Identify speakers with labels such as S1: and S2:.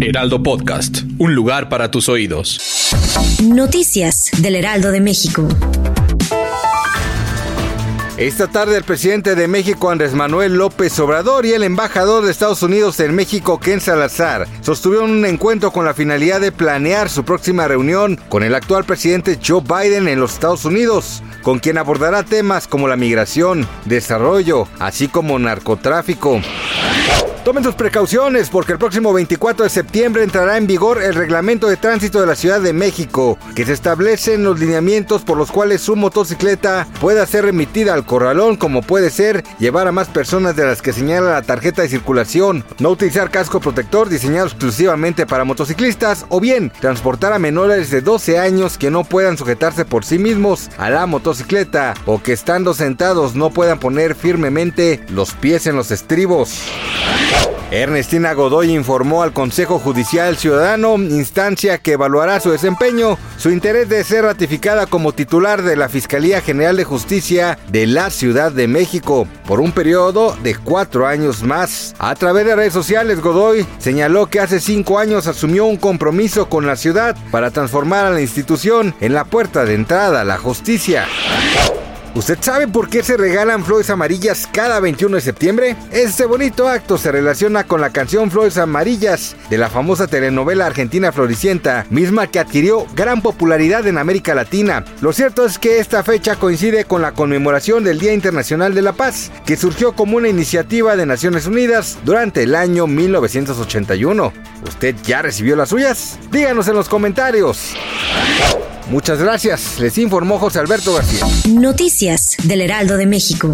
S1: Heraldo Podcast, un lugar para tus oídos.
S2: Noticias del Heraldo de México.
S3: Esta tarde el presidente de México Andrés Manuel López Obrador y el embajador de Estados Unidos en México Ken Salazar sostuvieron un encuentro con la finalidad de planear su próxima reunión con el actual presidente Joe Biden en los Estados Unidos, con quien abordará temas como la migración, desarrollo, así como narcotráfico. Tomen sus precauciones porque el próximo 24 de septiembre entrará en vigor el reglamento de tránsito de la Ciudad de México, que se establecen los lineamientos por los cuales su motocicleta pueda ser remitida al corralón, como puede ser llevar a más personas de las que señala la tarjeta de circulación, no utilizar casco protector diseñado exclusivamente para motociclistas o bien transportar a menores de 12 años que no puedan sujetarse por sí mismos a la motocicleta o que estando sentados no puedan poner firmemente los pies en los estribos. Ernestina Godoy informó al Consejo Judicial Ciudadano, instancia que evaluará su desempeño, su interés de ser ratificada como titular de la Fiscalía General de Justicia de la Ciudad de México por un periodo de cuatro años más. A través de redes sociales, Godoy señaló que hace cinco años asumió un compromiso con la ciudad para transformar a la institución en la puerta de entrada a la justicia. ¿Usted sabe por qué se regalan flores amarillas cada 21 de septiembre? Este bonito acto se relaciona con la canción Flores Amarillas de la famosa telenovela argentina Floricienta, misma que adquirió gran popularidad en América Latina. Lo cierto es que esta fecha coincide con la conmemoración del Día Internacional de la Paz, que surgió como una iniciativa de Naciones Unidas durante el año 1981. ¿Usted ya recibió las suyas? Díganos en los comentarios. Muchas gracias, les informó José Alberto García.
S2: Noticias del Heraldo de México.